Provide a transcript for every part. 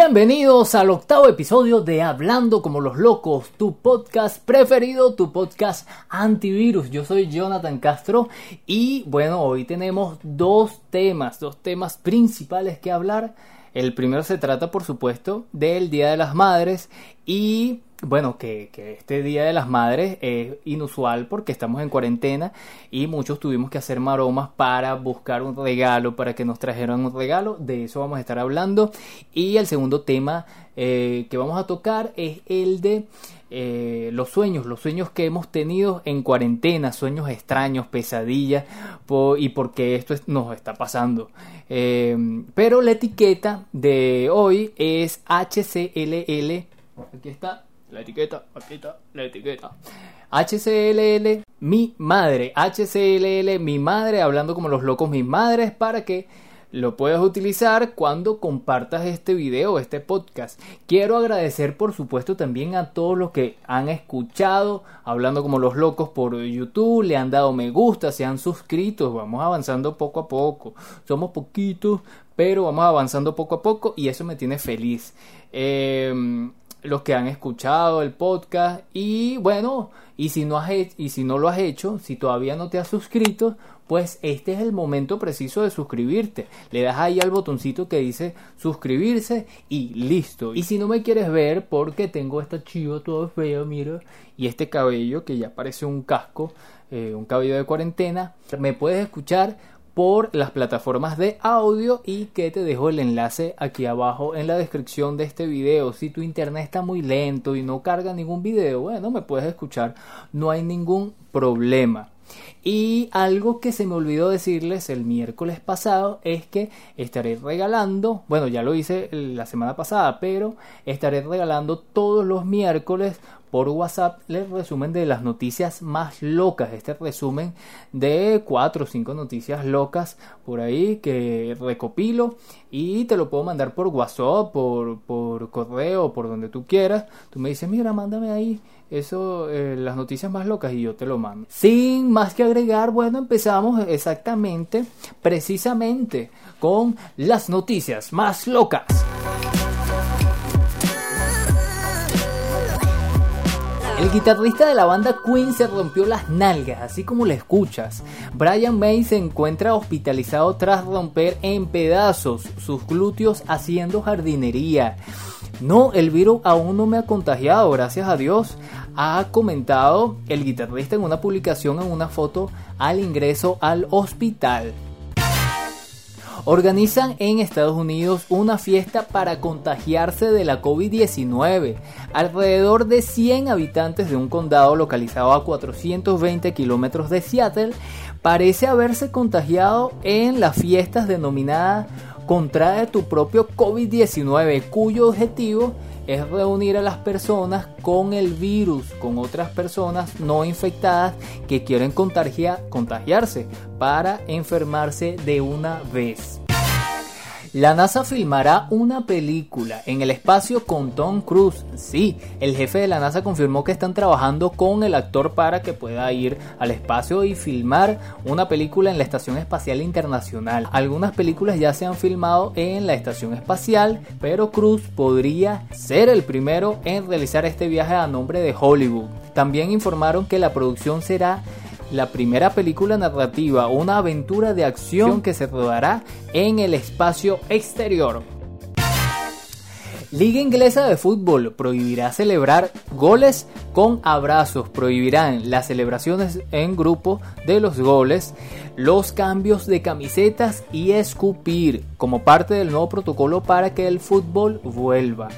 Bienvenidos al octavo episodio de Hablando como los locos, tu podcast preferido, tu podcast antivirus. Yo soy Jonathan Castro y bueno, hoy tenemos dos temas, dos temas principales que hablar. El primero se trata, por supuesto, del Día de las Madres y bueno, que, este Día de las Madres es inusual porque estamos en cuarentena y muchos tuvimos que hacer maromas para buscar un regalo, para que nos trajeran un regalo. De eso vamos a estar hablando. Y el segundo tema eh, que vamos a tocar es el de eh, los sueños, los sueños que hemos tenido en cuarentena, sueños extraños, pesadillas y por qué esto nos está pasando. Eh, pero la etiqueta de hoy es HCLL. Aquí está la etiqueta, aquí está la etiqueta. HCLL, mi madre. HCLL, mi madre, hablando como los locos, mis madres, para que lo puedas utilizar cuando compartas este video, este podcast. Quiero agradecer por supuesto también a todos los que han escuchado hablando como los locos por YouTube, le han dado me gusta, se han suscrito, vamos avanzando poco a poco. Somos poquitos, pero vamos avanzando poco a poco y eso me tiene feliz. Eh, los que han escuchado el podcast y bueno, y si no has y si no lo has hecho, si todavía no te has suscrito, pues este es el momento preciso de suscribirte. Le das ahí al botoncito que dice suscribirse y listo. Y si no me quieres ver porque tengo esta chiva toda fea, mira, y este cabello que ya parece un casco, eh, un cabello de cuarentena, me puedes escuchar por las plataformas de audio y que te dejo el enlace aquí abajo en la descripción de este video. Si tu internet está muy lento y no carga ningún video, bueno, me puedes escuchar, no hay ningún problema. Y algo que se me olvidó decirles el miércoles pasado es que estaré regalando, bueno ya lo hice la semana pasada, pero estaré regalando todos los miércoles por WhatsApp el resumen de las noticias más locas. Este resumen de cuatro o cinco noticias locas por ahí que recopilo y te lo puedo mandar por WhatsApp, por, por correo, por donde tú quieras. Tú me dices, mira, mándame ahí eso, eh, las noticias más locas y yo te lo mando. Sin más que agregar, bueno, empezamos exactamente, precisamente, con las noticias más locas. El guitarrista de la banda Queen se rompió las nalgas, así como le escuchas. Brian May se encuentra hospitalizado tras romper en pedazos sus glúteos haciendo jardinería. No, el virus aún no me ha contagiado, gracias a Dios, ha comentado el guitarrista en una publicación en una foto al ingreso al hospital organizan en Estados Unidos una fiesta para contagiarse de la COVID-19. Alrededor de 100 habitantes de un condado localizado a 420 kilómetros de Seattle parece haberse contagiado en las fiestas denominadas Contrae tu propio COVID-19, cuyo objetivo es reunir a las personas con el virus, con otras personas no infectadas que quieren contagiarse para enfermarse de una vez. La NASA filmará una película en el espacio con Tom Cruise. Sí, el jefe de la NASA confirmó que están trabajando con el actor para que pueda ir al espacio y filmar una película en la Estación Espacial Internacional. Algunas películas ya se han filmado en la Estación Espacial, pero Cruise podría ser el primero en realizar este viaje a nombre de Hollywood. También informaron que la producción será la primera película narrativa, una aventura de acción que se rodará en el espacio exterior. Liga Inglesa de Fútbol prohibirá celebrar goles con abrazos, prohibirán las celebraciones en grupo de los goles, los cambios de camisetas y escupir como parte del nuevo protocolo para que el fútbol vuelva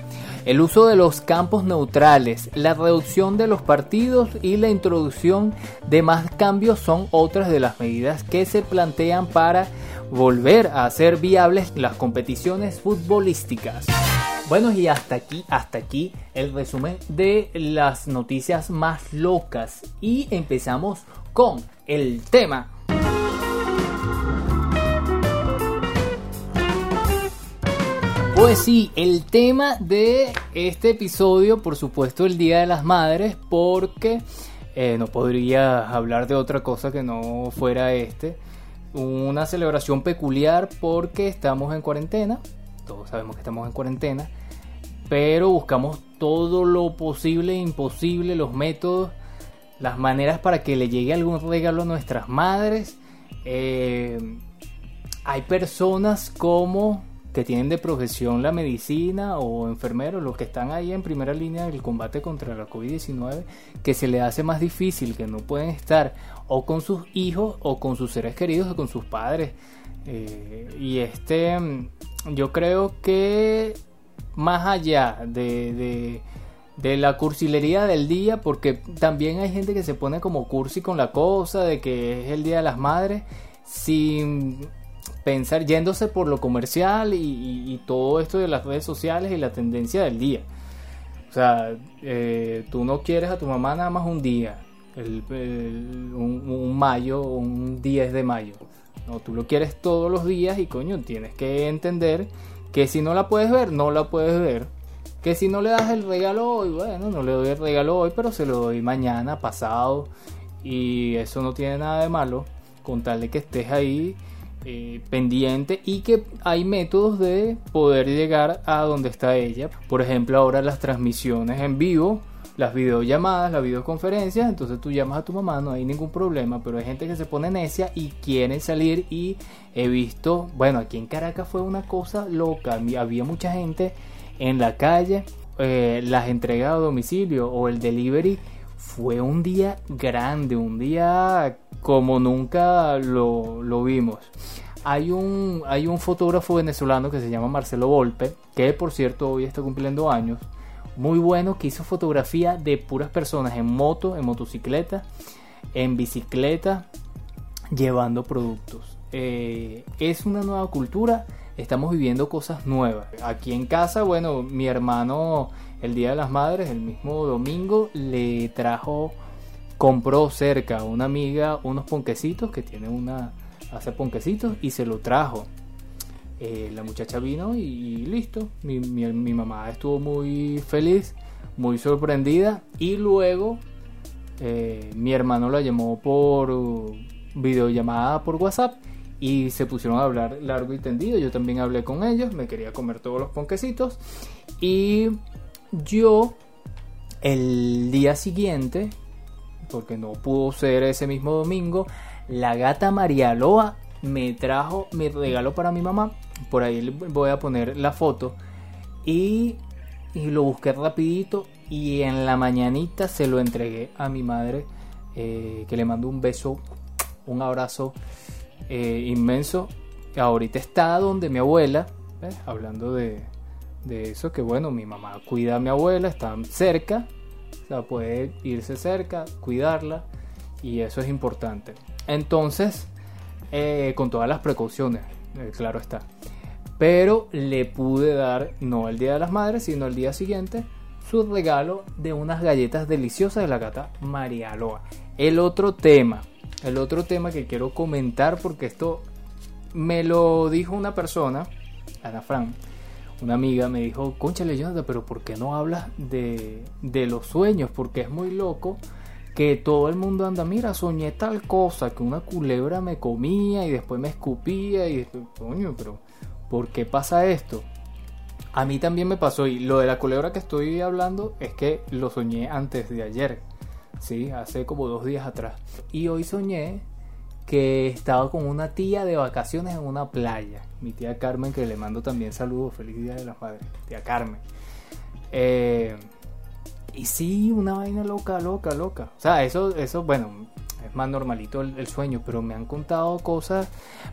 el uso de los campos neutrales, la reducción de los partidos y la introducción de más cambios son otras de las medidas que se plantean para volver a hacer viables las competiciones futbolísticas. Bueno, y hasta aquí, hasta aquí el resumen de las noticias más locas. Y empezamos con el tema Pues sí, el tema de este episodio, por supuesto, el Día de las Madres, porque eh, no podría hablar de otra cosa que no fuera este. Una celebración peculiar porque estamos en cuarentena, todos sabemos que estamos en cuarentena, pero buscamos todo lo posible e imposible, los métodos, las maneras para que le llegue algún regalo a nuestras madres. Eh, hay personas como que tienen de profesión la medicina o enfermeros, los que están ahí en primera línea del combate contra la COVID-19, que se les hace más difícil, que no pueden estar o con sus hijos o con sus seres queridos o con sus padres. Eh, y este, yo creo que más allá de, de, la cursilería del día, porque también hay gente que se pone como cursi con la cosa de que es el Día de las Madres, sin pensar, yéndose por lo comercial y, todo esto de las redes sociales y la tendencia del día. O sea, eh, tú no quieres a tu mamá nada más un día, un, un, mayo, un 10 de mayo. No, tú lo quieres todos los días y coño, tienes que entender que si no la puedes ver, no la puedes ver. Que si no le das el regalo hoy, bueno, no le doy el regalo hoy, pero se lo doy mañana, pasado. Y eso no tiene nada de malo, con tal de que estés ahí eh, pendiente y que hay métodos de poder llegar a donde está ella. Por ejemplo, ahora las transmisiones en vivo, las videollamadas, las videoconferencias, entonces tú llamas a tu mamá, no hay ningún problema, pero hay gente que se pone necia y quiere salir y he visto, bueno, aquí en Caracas fue una cosa loca, había mucha gente en la calle, eh, las entregas a domicilio o el delivery fue un día grande, un día como nunca lo, lo, vimos. Hay un, hay un fotógrafo venezolano que se llama Marcelo Volpe, que por cierto hoy está cumpliendo años, muy bueno, que hizo fotografía de puras personas en moto, en motocicleta, en bicicleta, llevando productos. Eh, es una nueva cultura, estamos viviendo cosas nuevas. Aquí en casa, bueno, mi hermano el Día de las Madres, el mismo domingo, le trajo, compró cerca a una amiga unos ponquecitos que tiene una, hace ponquecitos y se lo trajo. Eh, la muchacha vino y, listo. Mi, mi, mamá estuvo muy feliz, muy sorprendida y luego eh, mi hermano la llamó por videollamada por WhatsApp y se pusieron a hablar largo y tendido. Yo también hablé con ellos, me quería comer todos los ponquecitos y yo, el día siguiente, porque no pudo ser ese mismo domingo, la gata María Loa me trajo mi regalo para mi mamá. Por ahí voy a poner la foto. Y, lo busqué rapidito y en la mañanita se lo entregué a mi madre, eh, que le mando un beso, un abrazo eh, inmenso. Ahorita está donde mi abuela, hablando de, de eso que bueno, mi mamá cuida a mi abuela, está cerca, o sea, puede irse cerca, cuidarla y eso es importante. Entonces, eh, con todas las precauciones, eh, claro está. Pero le pude dar, no el Día de las Madres, sino el día siguiente, su regalo de unas galletas deliciosas de la gata María Loa. El otro tema, el otro tema que quiero comentar porque esto me lo dijo una persona, Ana Fran, una amiga me dijo, concha leyenda, pero ¿por qué no hablas de, de los sueños? Porque es muy loco que todo el mundo anda, mira, soñé tal cosa, que una culebra me comía y después me escupía y coño, pero ¿por qué pasa esto? A mí también me pasó y lo de la culebra que estoy hablando es que lo soñé antes de ayer, sí, hace como dos días atrás. Y hoy soñé que estaba con una tía de vacaciones en una playa. Mi tía Carmen, que le mando también saludos, feliz día de las madres, tía Carmen. Eh, y sí, una vaina loca, loca, loca. O sea, eso, eso bueno, es más normalito el, sueño, pero me han contado cosas.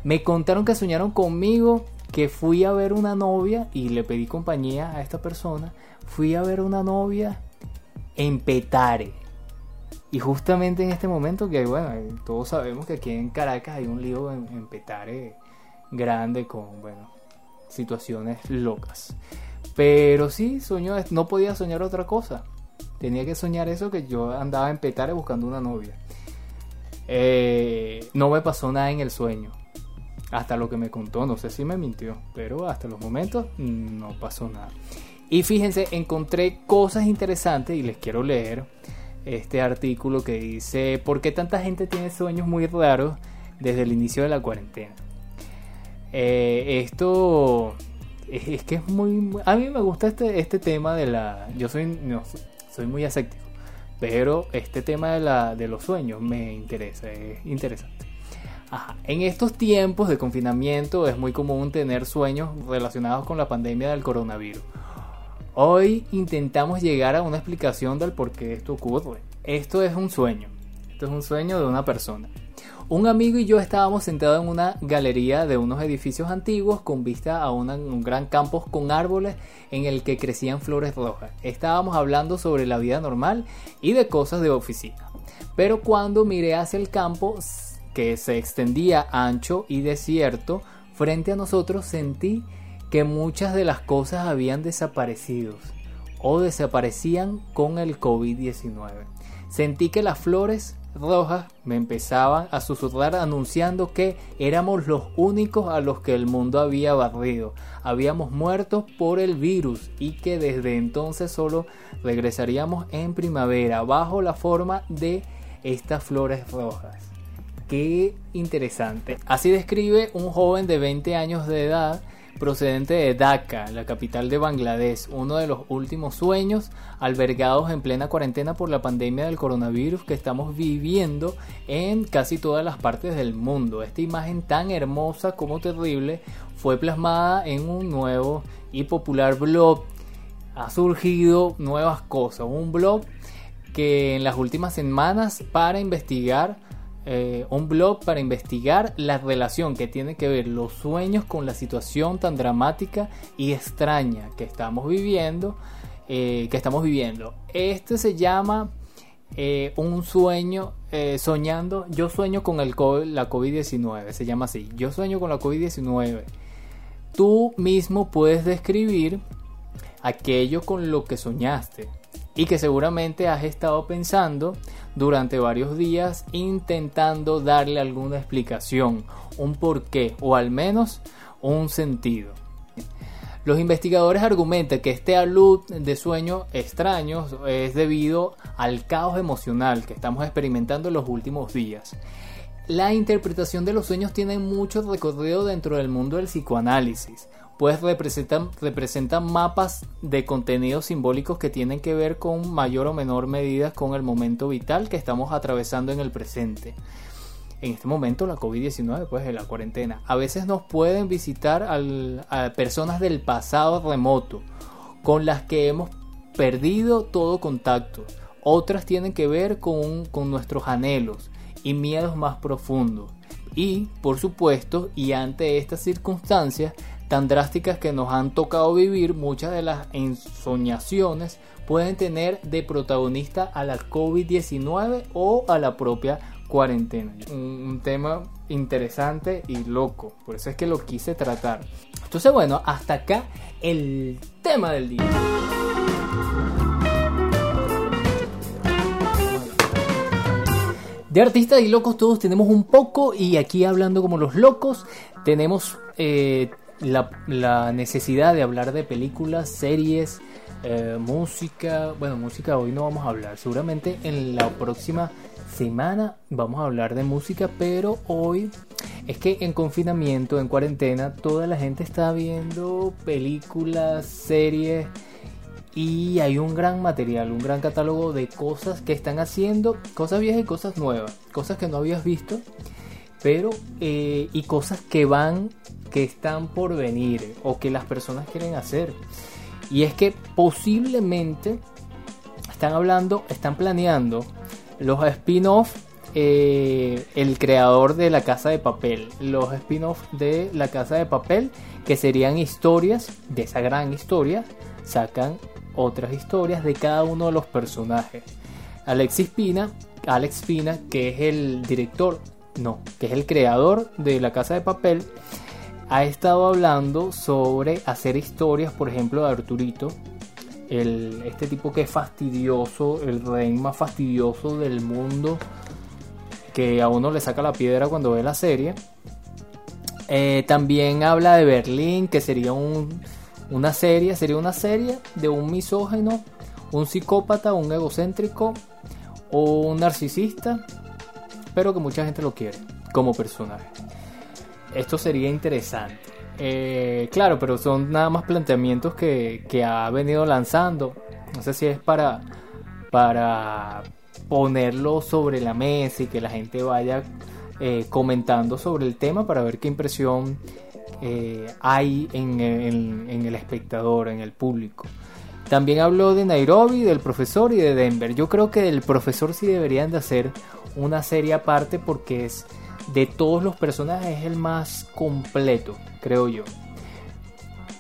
Me contaron que soñaron conmigo, que fui a ver una novia y le pedí compañía a esta persona. Fui a ver una novia en Petare y justamente en este momento que, bueno, todos sabemos que aquí en Caracas hay un lío en, Petare grande con, bueno, situaciones locas. Pero sí, soñó, no podía soñar otra cosa. Tenía que soñar eso que yo andaba en Petare buscando una novia. Eh, no me pasó nada en el sueño. Hasta lo que me contó, no sé si me mintió, pero hasta los momentos no pasó nada. Y fíjense, encontré cosas interesantes y les quiero leer este artículo que dice ¿Por qué tanta gente tiene sueños muy raros desde el inicio de la cuarentena? Eh, esto es, que es muy, A mí me gusta este, este tema de la... Yo soy, no, soy muy aséptico, pero este tema de, la, de los sueños me interesa, es interesante. En estos tiempos de confinamiento es muy común tener sueños relacionados con la pandemia del coronavirus. Hoy intentamos llegar a una explicación del por qué esto ocurre. Esto es un sueño. Esto es un sueño de una persona. Un amigo y yo estábamos sentados en una galería de unos edificios antiguos con vista a un gran campo con árboles en el que crecían flores rojas. Estábamos hablando sobre la vida normal y de cosas de oficina. Pero cuando miré hacia el campo, que se extendía ancho y desierto, frente a nosotros sentí que muchas de las cosas habían desaparecido o desaparecían con el COVID-19. Sentí que las flores rojas me empezaban a susurrar anunciando que éramos los únicos a los que el mundo había barrido. Habíamos muerto por el virus y que desde entonces solo regresaríamos en primavera bajo la forma de estas flores rojas. Qué interesante. Así describe un joven de 20 años de edad procedente de Dhaka, la capital de Bangladesh, uno de los últimos sueños albergados en plena cuarentena por la pandemia del coronavirus que estamos viviendo en casi todas las partes del mundo. Esta imagen tan hermosa como terrible fue plasmada en un nuevo y popular blog. Ha surgido nuevas cosas, un blog que en las últimas semanas para investigar eh, un blog para investigar la relación que tiene que ver los sueños con la situación tan dramática y extraña que estamos viviendo. Eh, que estamos viviendo. Este se llama eh, un sueño, soñando, yo sueño con el la COVID-19, se llama así, yo sueño con la COVID-19. Tú mismo puedes describir aquello con lo que soñaste y que seguramente has estado pensando durante varios días intentando darle alguna explicación, un porqué o al menos un sentido. Los investigadores argumentan que este alud de sueños extraños es debido al caos emocional que estamos experimentando en los últimos días. La interpretación de los sueños tiene mucho recorrido dentro del mundo del psicoanálisis, pues representan, representan mapas de contenidos simbólicos que tienen que ver con mayor o menor medida con el momento vital que estamos atravesando en el presente. En este momento la COVID-19, pues en la cuarentena. A veces nos pueden visitar a personas del pasado remoto con las que hemos perdido todo contacto. Otras tienen que ver con, con nuestros anhelos y miedos más profundos. Y, por supuesto, y ante estas circunstancias, tan drásticas que nos han tocado vivir, muchas de las ensoñaciones pueden tener de protagonista a la COVID-19 o a la propia cuarentena. Un, tema interesante y loco, por eso es que lo quise tratar. Entonces bueno, hasta acá el tema del día. De artistas y locos todos tenemos un poco y aquí hablando como los locos tenemos... Eh, la, necesidad de hablar de películas, series, eh, música. Bueno, música hoy no vamos a hablar. Seguramente en la próxima semana vamos a hablar de música, pero hoy es que en confinamiento, en cuarentena, toda la gente está viendo películas, series y hay un gran material, un gran catálogo de cosas que están haciendo, cosas viejas y cosas nuevas, cosas que no habías visto, pero eh, y cosas que van que están por venir o que las personas quieren hacer. Y es que posiblemente están hablando, están planeando los spin-off, eh, el creador de la casa de papel, los spin-off de la casa de papel, que serían historias de esa gran historia, sacan otras historias de cada uno de los personajes. Alexis Pina, Alex Pina, que es el director, no, que es el creador de la casa de papel, ha estado hablando sobre hacer historias, por ejemplo, de Arturito, el, este tipo que es fastidioso, el rey más fastidioso del mundo, que a uno le saca la piedra cuando ve la serie. Eh, también habla de Berlín, que sería un, una serie, sería una serie de un misógeno, un psicópata, un egocéntrico o un narcisista, pero que mucha gente lo quiere como personaje esto sería interesante. Eh, claro, pero son nada más planteamientos que, que ha venido lanzando. No sé si es para, para ponerlo sobre la mesa y que la gente vaya eh, comentando sobre el tema para ver qué impresión eh, hay en, en, el espectador, en el público. También habló de Nairobi, del profesor y de Denver. Yo creo que del profesor sí deberían de hacer una serie aparte porque es de todos los personajes el más completo, creo yo.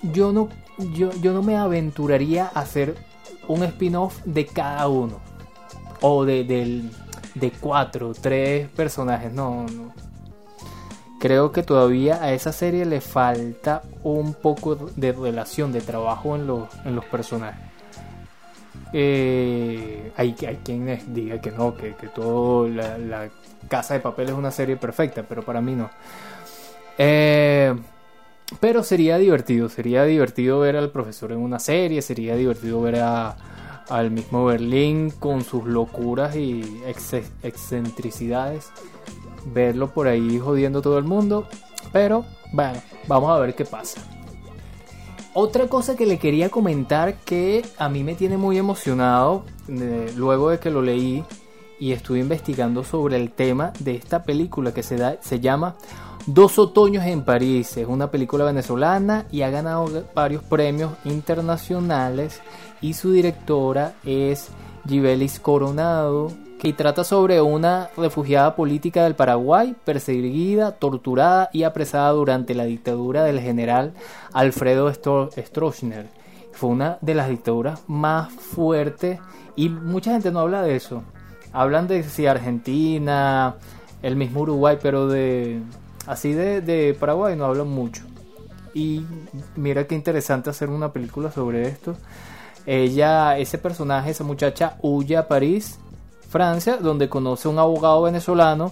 Yo no, yo, yo no me aventuraría a hacer un spin-off de cada uno. O de, del, de cuatro, tres personajes. No, no. Creo que todavía a esa serie le falta un poco de relación, de trabajo en en los personajes. Eh, hay, hay quien diga que no, que, que todo la, Casa de Papel es una serie perfecta, pero para mí no. Eh, pero sería divertido, sería divertido ver al profesor en una serie, sería divertido ver a, al mismo Berlín con sus locuras y excentricidades, verlo por ahí jodiendo todo el mundo, pero bueno, vamos a ver qué pasa. Otra cosa que le quería comentar que a mí me tiene muy emocionado eh, luego de que lo leí y estuve investigando sobre el tema de esta película que se, da, se llama Dos Otoños en París. Es una película venezolana y ha ganado varios premios internacionales y su directora es Gibelis Coronado, que trata sobre una refugiada política del Paraguay, perseguida, torturada y apresada durante la dictadura del general Alfredo Stroessner. Fue una de las dictaduras más fuertes y mucha gente no habla de eso. Hablan de si Argentina, el mismo Uruguay, pero de así de, de Paraguay no hablan mucho. Y mira qué interesante hacer una película sobre esto. Ella, ese personaje, esa muchacha, huye a París, Francia, donde conoce a un abogado venezolano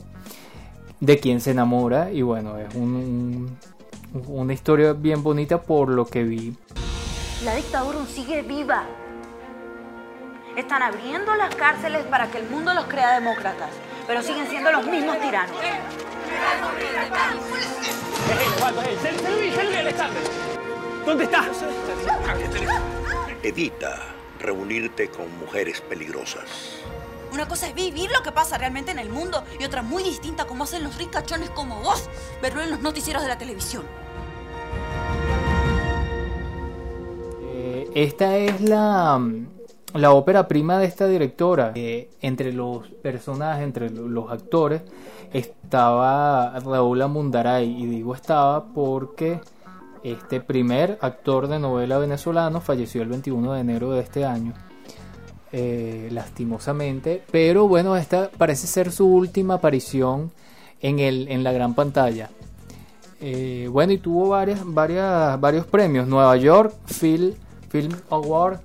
de quien se enamora. Y bueno, es una historia bien bonita por lo que vi. La dictadura sigue viva. Están abriendo las cárceles para que el mundo los crea demócratas, pero siguen siendo los mismos tiranos. ¿Dónde está? Evita reunirte con mujeres peligrosas. Una cosa es vivir lo que pasa realmente en el mundo y otra muy distinta como hacen los ricachones como vos, verlo en los noticieros de la televisión. Eh, esta es la, la ópera prima de esta directora. Eh, entre los personajes, entre los actores, estaba Raúl Amundaray. Y digo estaba porque este primer actor de novela venezolano falleció el 21 de enero de este año. Eh, lastimosamente. Pero bueno, esta parece ser su última aparición en, el, en la gran pantalla. Eh, bueno, y tuvo varias, varias, varios premios. Nueva York Film, Film Award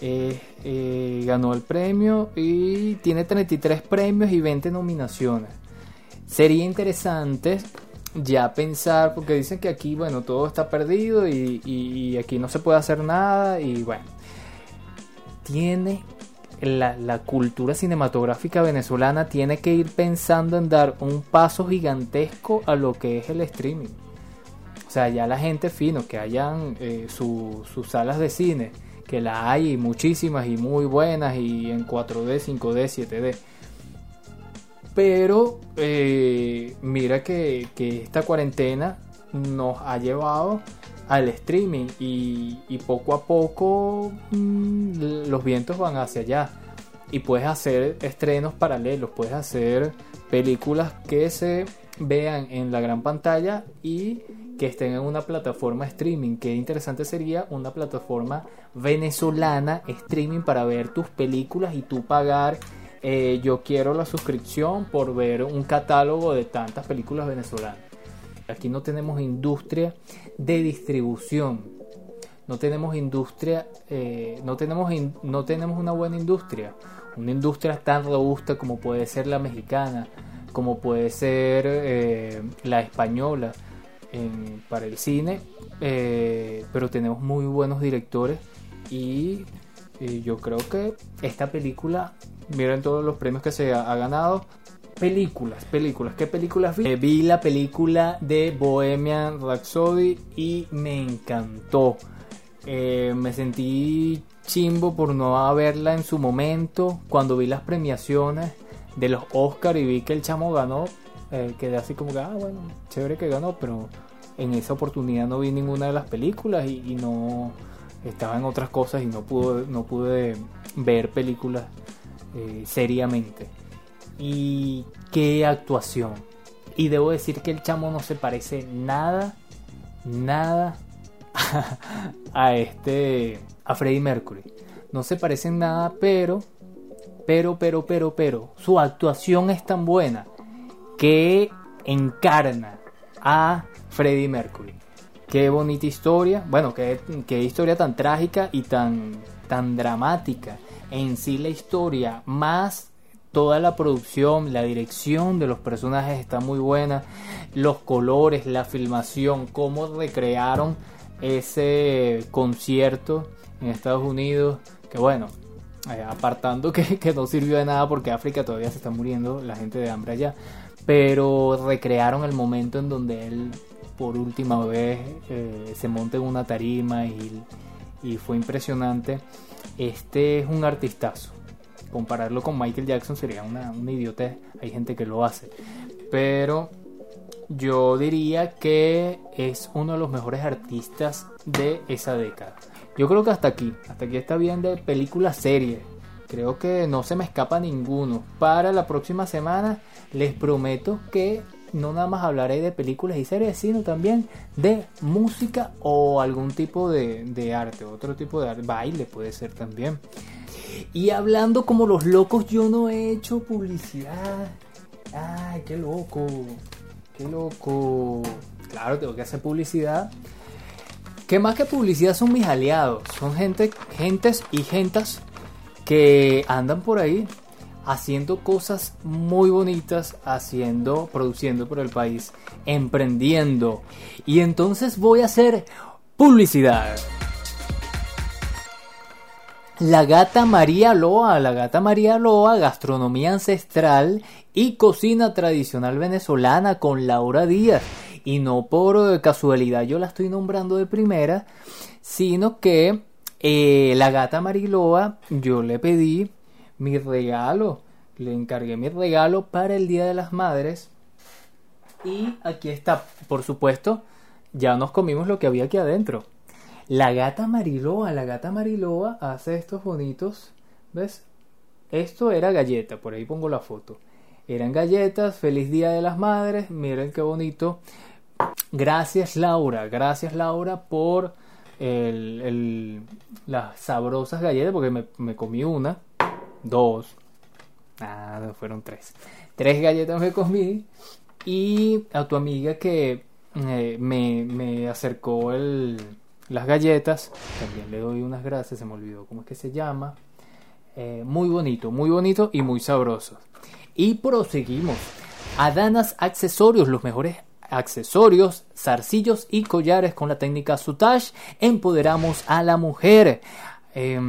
eh, ganó el premio y tiene 33 premios y 20 nominaciones. Sería interesante ya pensar, porque dicen que aquí, bueno, todo está perdido y, aquí no se puede hacer nada y bueno, tiene la, cultura cinematográfica venezolana tiene que ir pensando en dar un paso gigantesco a lo que es el streaming. O sea, ya la gente fino, que hayan eh, sus salas de cine, que la hay muchísimas y muy buenas y en 4D, 5D, 7D pero eh, mira que, esta cuarentena nos ha llevado al streaming y, poco a poco mm, los vientos van hacia allá. Y puedes hacer estrenos paralelos, puedes hacer películas que se vean en la gran pantalla y que estén en una plataforma streaming. Qué interesante sería una plataforma venezolana streaming para ver tus películas y tú pagar eh, yo quiero la suscripción por ver un catálogo de tantas películas venezolanas. Aquí no tenemos industria de distribución, no tenemos industria, eh, no, tenemos no tenemos una buena industria, una industria tan robusta como puede ser la mexicana, como puede ser eh, la española para el cine, pero tenemos muy buenos directores y yo creo que esta película miren todos los premios que se ha, ganado. Películas, películas. ¿Qué películas vi? Eh, vi la película de Bohemian Rhapsody y me encantó. Eh, me sentí chimbo por no haberla en su momento. Cuando vi las premiaciones de los Oscar y vi que el chamo ganó, eh, quedé así como que, ah, bueno, chévere que ganó, pero en esa oportunidad no vi ninguna de las películas y, no estaba en otras cosas y no pude, no pude ver películas eh, seriamente. Y qué actuación. Y debo decir que el chamo no se parece nada, nada a este, a Freddie Mercury. No se parecen nada, pero, pero, pero, pero, pero, su actuación es tan buena que encarna a Freddie Mercury. Qué bonita historia, bueno, qué, qué historia tan trágica y tan, tan dramática. En sí la historia, más toda la producción, la dirección de los personajes está muy buena, los colores, la filmación, cómo recrearon ese concierto en Estados Unidos, que bueno, eh, apartando que, no sirvió de nada porque África todavía se está muriendo, la gente de hambre allá, pero recrearon el momento en donde él por última vez eh, se monta en una tarima y, y fue impresionante. Este es un artistazo. Compararlo con Michael Jackson sería una, una idiotez. Hay gente que lo hace. Pero yo diría que es uno de los mejores artistas de esa década. Yo creo que hasta aquí, hasta aquí está bien de película serie. Creo que no se me escapa ninguno. Para la próxima semana les prometo que no nada más hablaré de películas y series, sino también de música o algún tipo de, de arte, otro tipo de arte, baile puede ser también. Y hablando como los locos, yo no he hecho publicidad. Ay, qué loco loco. Claro, tengo que hacer publicidad. Que más que publicidad son mis aliados. Son gente, gentes y gentas que andan por ahí haciendo cosas muy bonitas, haciendo, produciendo por el país, emprendiendo. Y entonces voy a hacer publicidad. La gata María Loa, la gata María Loa, gastronomía ancestral y cocina tradicional venezolana con Laura Díaz. Y no por casualidad yo la estoy nombrando de primera, sino que eh, la gata Loa yo le pedí mi regalo, le encargué mi regalo para el Día de las Madres. Y aquí está, por supuesto, ya nos comimos lo que había aquí adentro. La gata Mariloa, la gata Mariloa hace estos bonitos, ¿ves? Esto era galleta, por ahí pongo la foto. Eran galletas, feliz día de las madres, miren qué bonito. Gracias Laura, gracias Laura por el, las sabrosas galletas, porque me, comí una, dos, nada, fueron tres. Tres galletas me comí y a tu amiga que eh, me, me acercó el las galletas, también le doy unas gracias, se me olvidó cómo es que se llama. Eh, muy bonito, muy bonito y muy sabroso. Y proseguimos. Adanas Accesorios, los mejores accesorios, zarcillos y collares con la técnica Sutash. Empoderamos a la mujer. Eh,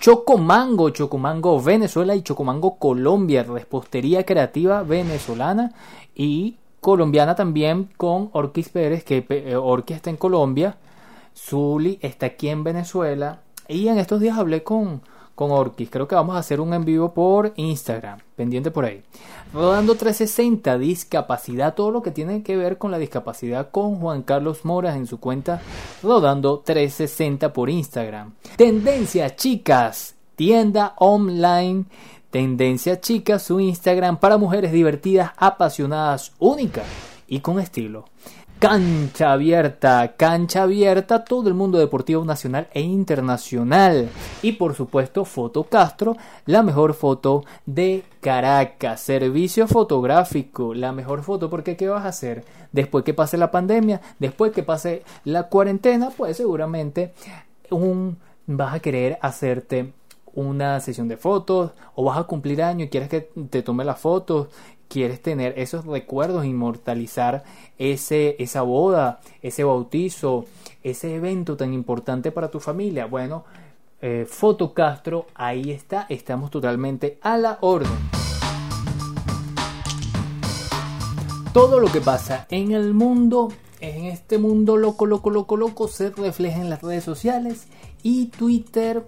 Chocomango, Chocomango Venezuela y Chocomango Colombia, repostería creativa venezolana y colombiana también con Orquis Pérez, que eh, está en Colombia. Zuli está aquí en Venezuela y en estos días hablé con, con Orquis. Creo que vamos a hacer un en vivo por Instagram, pendiente por ahí. Rodando 360, discapacidad, todo lo que tiene que ver con la discapacidad con Juan Carlos Moras en su cuenta Rodando 360 por Instagram. Tendencia, chicas, tienda online. Tendencia Chicas, su Instagram para mujeres divertidas, apasionadas, únicas y con estilo. Cancha abierta, cancha abierta, todo el mundo deportivo nacional e internacional. Y por supuesto, Foto Castro, la mejor foto de Caracas. Servicio fotográfico, la mejor foto, porque ¿qué vas a hacer? Después que pase la pandemia, después que pase la cuarentena, pues seguramente un, vas a querer hacerte una sesión de fotos o vas a cumplir año y quieres que te tome las fotos quieres tener esos recuerdos, inmortalizar ese, esa boda, ese bautizo, ese evento tan importante para tu familia. Bueno, eh, Foto Castro, ahí está, estamos totalmente a la orden. Todo lo que pasa en el mundo, en este mundo loco, loco, loco, loco, se refleja en las redes sociales y Twitter,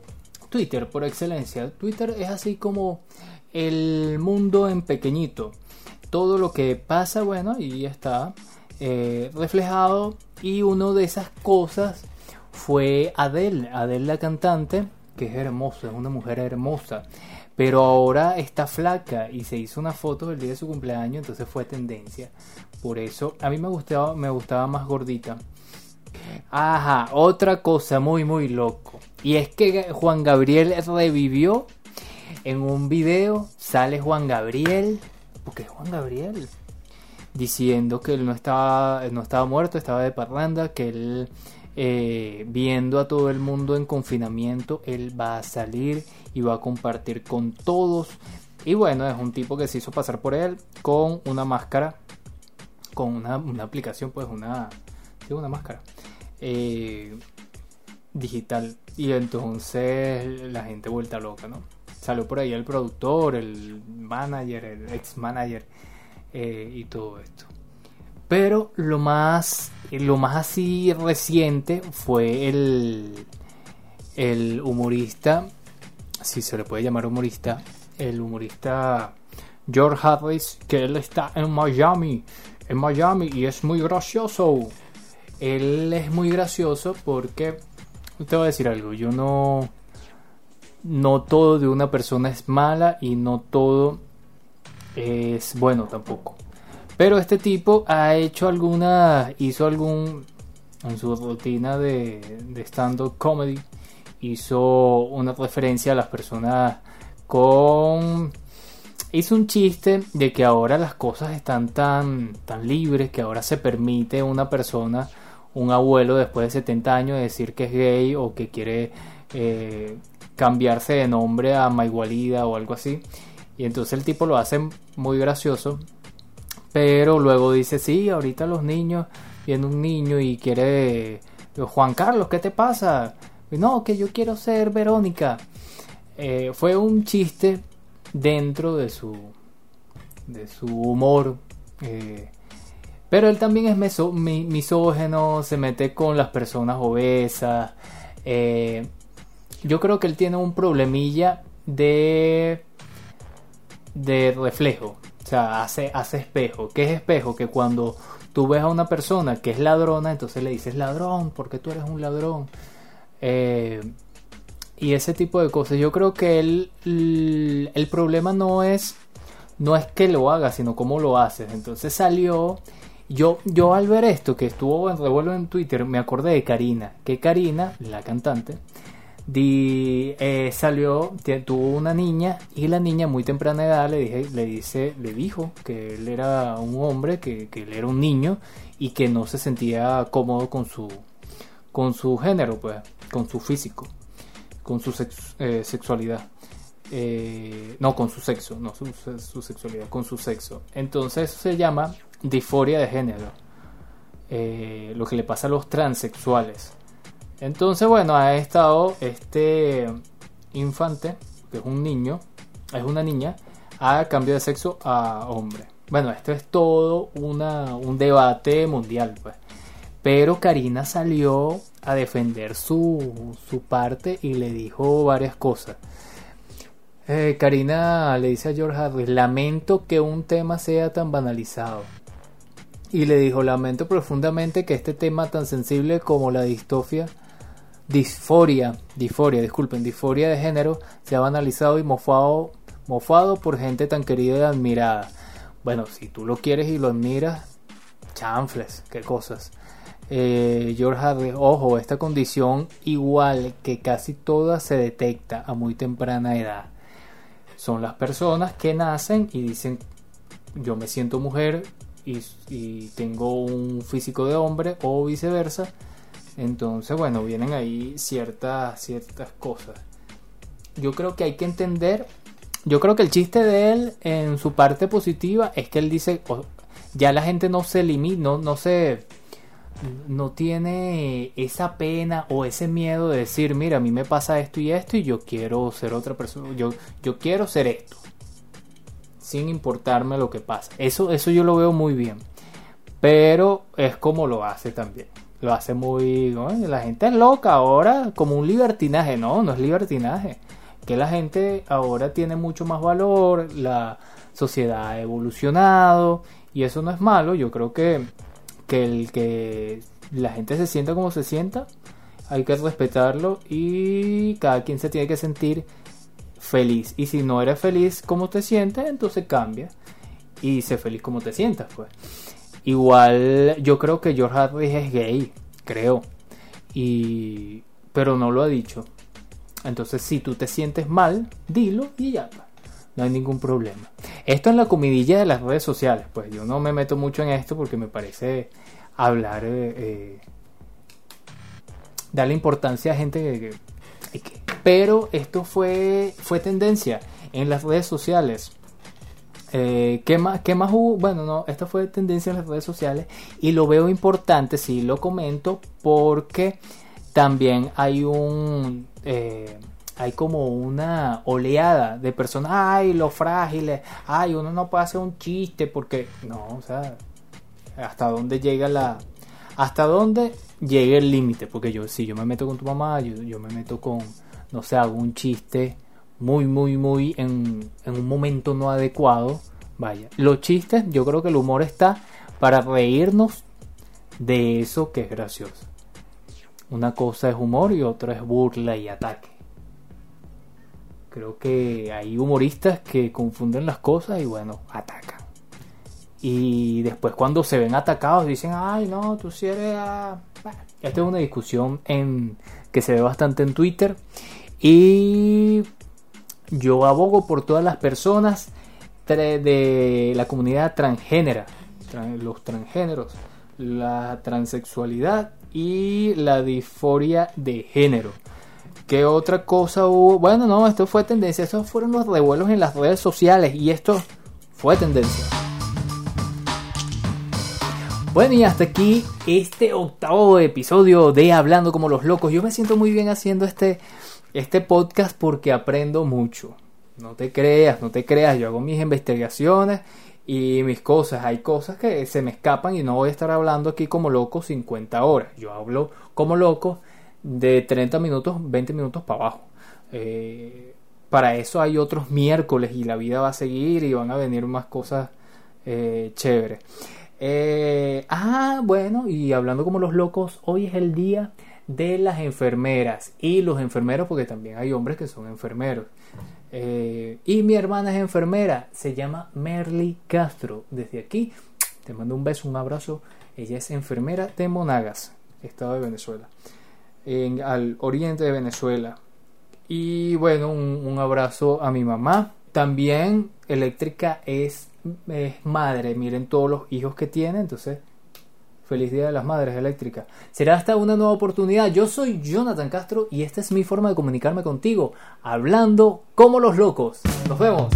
Twitter por excelencia. Twitter es así como el mundo en pequeñito. Todo lo que pasa, bueno, y está eh, reflejado. Y una de esas cosas fue Adele, Adele la cantante, que es hermosa, es una mujer hermosa. Pero ahora está flaca y se hizo una foto el día de su cumpleaños, entonces fue tendencia. Por eso a mí me gustaba, me gustaba más gordita. Ajá, otra cosa muy muy loco. Y es que Juan Gabriel revivió en un video. Sale Juan Gabriel. Porque Juan Gabriel? Diciendo que él no estaba, no estaba muerto, estaba de parranda, que él eh, viendo a todo el mundo en confinamiento, él va a salir y va a compartir con todos. Y bueno, es un tipo que se hizo pasar por él con una máscara, con una, aplicación, pues una, una máscara eh, digital. Y entonces la gente vuelta loca, ¿no? Salió por ahí el productor, el manager, el ex manager eh, y todo esto. Pero lo más, lo más así reciente fue el, el humorista, si se le puede llamar humorista, el humorista George Harris, que él está en Miami, en Miami y es muy gracioso. Él es muy gracioso porque, te voy a decir algo, yo no, no todo de una persona es mala y no todo es bueno tampoco. Pero este tipo ha hecho alguna, hizo algún, en su rutina de, stand-up comedy, hizo una referencia a las personas con... Hizo un chiste de que ahora las cosas están tan, tan libres, que ahora se permite una persona, un abuelo después de 70 años, decir que es gay o que quiere eh, cambiarse de nombre a Maigualida o algo así. Y entonces el tipo lo hace muy gracioso pero luego dice, sí, ahorita los niños, viene un niño y quiere, Juan Carlos, ¿qué te pasa? No, que yo quiero ser Verónica. Eh, fue un chiste dentro de su, de su humor. Eh, pero él también es meso, misógeno, se mete con las personas obesas. Eh, yo creo que él tiene un problemilla de, de reflejo. O sea, hace, hace espejo. ¿Qué es espejo? Que cuando tú ves a una persona que es ladrona, entonces le dices ladrón, porque tú eres un ladrón. Eh, y ese tipo de cosas. Yo creo que el, el, problema no es, no es que lo hagas, sino cómo lo haces. Entonces salió. Yo, yo al ver esto, que estuvo en revuelo en Twitter, me acordé de Karina. Que Karina, la cantante, Di, eh, salió, tuvo una niña y la niña muy temprana edad le, dije, le, dice, le dijo que él era un hombre, que, él era un niño y que no se sentía cómodo con su, con su género, pues, con su físico, con su eh, sexualidad. Eh, no, con su sexo, no su, su, sexualidad, con su sexo. Entonces se llama disforia de género. lo que le pasa a los transexuales. Entonces, bueno, ha estado este infante, que es un niño, es una niña, a cambio de sexo a hombre. Bueno, esto es todo una, un debate mundial, pues. Pero Karina salió a defender su, su parte y le dijo varias cosas. Eh, Karina le dice a George Harris, lamento que un tema sea tan banalizado. Y le dijo, lamento profundamente que este tema tan sensible como la distofia disforia, disforia, disculpen, disforia de género se ha banalizado y mofado, mofado por gente tan querida y admirada. Bueno, si tú lo quieres y lo admiras, chanfles, qué cosas. Eh, George Harry, ojo, esta condición igual que casi todas se detecta a muy temprana edad. Son las personas que nacen y dicen yo me siento mujer y tengo un físico de hombre o viceversa entonces, bueno, vienen ahí ciertas, ciertas cosas. Yo creo que hay que entender, yo creo que el chiste de él en su parte positiva es que él dice, ya la gente no se limita, no, se, no tiene esa pena o ese miedo de decir, mira, a mí me pasa esto y esto y yo quiero ser otra persona, yo, yo quiero ser esto, sin importarme lo que pasa. Eso, eso yo lo veo muy bien. pero es como lo hace también. Lo hace muy... La gente es loca ahora, como un libertinaje. No, no es libertinaje. Que la gente ahora tiene mucho más valor, la sociedad ha evolucionado y eso no es malo. Yo creo que, que el que la gente se sienta como se sienta, hay que respetarlo y cada quien se tiene que sentir feliz. Y si no eres feliz como te sientes, entonces cambia y sé feliz como te sientas, pues. Igual yo creo que George Harris es gay, creo. Y pero no lo ha dicho. Entonces, si tú te sientes mal, dilo y ya. No hay ningún problema. Esto en la comidilla de las redes sociales. Pues yo no me meto mucho en esto porque me parece hablar, eh, eh, darle importancia a gente que- Pero esto fue, fue tendencia en las redes sociales. Eh, ¿qué, más, ¿Qué más hubo? Bueno, no, esto fue tendencia en las redes sociales y lo veo importante, sí lo comento, porque también hay un... eh, hay como una oleada de personas, ay, los frágiles, ay, uno no puede hacer un chiste porque, no, o sea, hasta dónde llega la, hasta dónde llega el límite, porque yo, si yo me meto con tu mamá, yo, yo me meto con, no sé, hago un chiste muy, muy, muy en, en un momento no adecuado, vaya, los chistes, yo creo que el humor está para reírnos de eso que es gracioso. Una cosa es humor y otra es burla y ataque. Creo que hay humoristas que confunden las cosas y bueno, atacan. Y después cuando se ven atacados dicen, ay no, tú sí eres... ah". Bueno, esta es una discusión en, que se ve bastante en Twitter. Y yo abogo por todas las personas de la comunidad transgénera, tran- los transgéneros, la transexualidad y la disforia de género. ¿Qué otra cosa hubo? Bueno, no, esto fue tendencia. Esos fueron los revuelos en las redes sociales y esto fue tendencia. Bueno, y hasta aquí este octavo episodio de Hablando como los locos. Yo me siento muy bien haciendo este, este podcast porque aprendo mucho. No te creas, no te creas. Yo hago mis investigaciones y mis cosas. Hay cosas que se me escapan y no voy a estar hablando aquí como loco 50 horas. Yo hablo como loco de 30 minutos, 20 minutos para abajo. Eh, para eso hay otros miércoles y la vida va a seguir y van a venir más cosas eh, chéveres. Eh, ah, bueno, y hablando como los locos, hoy es el día de las enfermeras y los enfermeros, porque también hay hombres que son enfermeros. Eh, y mi hermana es enfermera, se llama Merly Castro. Desde aquí te mando un beso, un abrazo. Ella es enfermera de Monagas, estado de Venezuela, en, al oriente de Venezuela. Y bueno, un, un abrazo a mi mamá. También eléctrica es, es madre. Miren todos los hijos que tiene. Entonces, feliz día de las madres eléctricas. Será hasta una nueva oportunidad. Yo soy Jonathan Castro y esta es mi forma de comunicarme contigo. Hablando como los locos. Nos vemos.